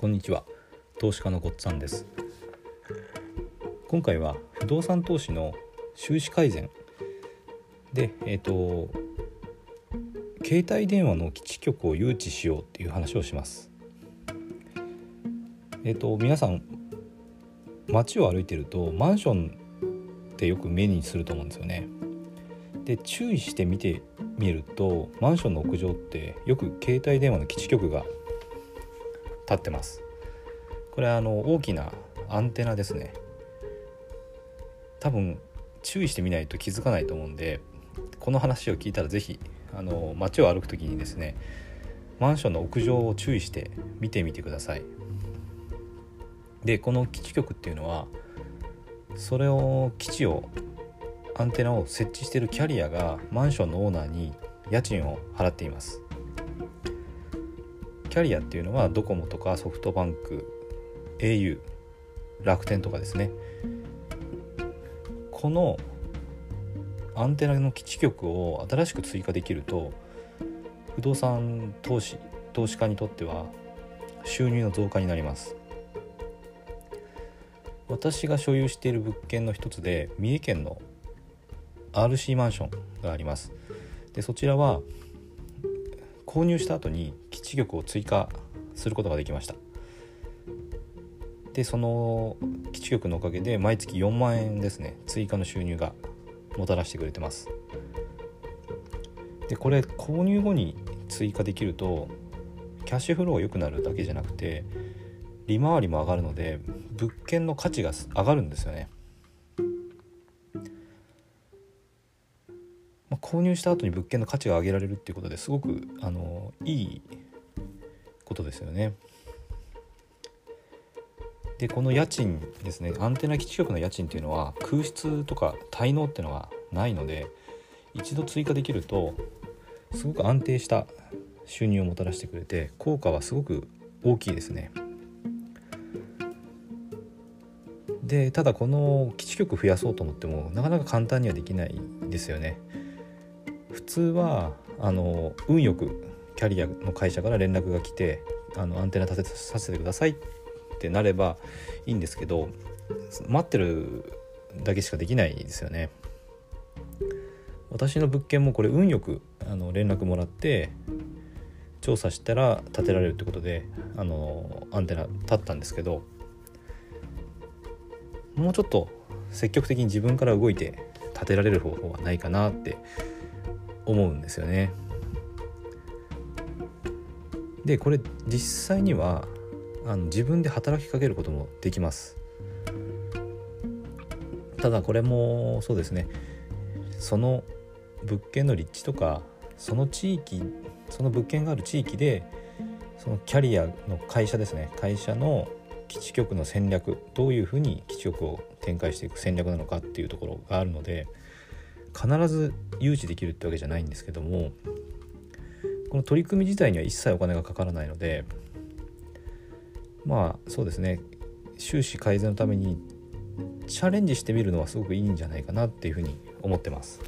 こんにちは。投資家のごっつぁんです。今回は不動産投資の収支改善。でえっ、ー、と携帯電話の基地局を誘致しようっていう話をします。えっ、ー、と皆さん街を歩いてるとマンションってよく目にすると思うんですよね。で注意して見てみるとマンションの屋上ってよく携帯電話の基地局が立ってます。これはあの大きなアンテナですね。多分注意してみないと気づかないと思うんでこの話を聞いたら是非あの街を歩く時にですねマンションの屋上を注意して見てみてください。でこの基地局っていうのはそれを基地をアンテナを設置してるキャリアがマンションのオーナーに家賃を払っています。キャリアっていうのはドコモとかソフトバンク au 楽天とかですね。このアンテナの基地局を新しく追加できると不動産投資投資家にとっては収入の増加になります。私が所有している物件の一つで三重県の RC マンションがあります。でそちらは購入した後に基地局を追加することができました。でその基地局のおかげで毎月4万円ですね追加の収入がもたらしてくれてます。でこれ購入後に追加できるとキャッシュフローが良くなるだけじゃなくて利回りも上がるので物件の価値が上がるんですよね。まあ購入した後に物件の価値が上げられるっていうことですごくあのいいことですよね。でこの家賃ですねアンテナ基地局の家賃っていうのは空室とか滞納っていうのがないので一度追加できるとすごく安定した収入をもたらしてくれて効果はすごく大きいですね。でただこの基地局増やそうと思ってもなかなか簡単にはできないですよね。普通はあの運よくキャリアの会社から連絡が来てあのアンテナ立てさせてくださいってなればいいんですけど待ってるだけしかできないですよね。私の物件もこれ運よくあの連絡もらって調査したら建てられるってことであのアンテナ立ったんですけどもうちょっと積極的に自分から動いて建てられる方法はないかなって思うんですよね。でこれ実際にはあの自分で働きかけることもできます。ただこれもそうですねその物件の立地とかその地域その物件がある地域でそのキャリアの会社ですね会社の基地局の戦略どういうふうに基地局を展開していく戦略なのかっていうところがあるので必ず誘致できるってわけじゃないんですけどもこの取り組み自体には一切お金がかからないのでまあそうですね収支改善のためにチャレンジしてみるのはすごくいいんじゃないかなっていうふうに思ってます。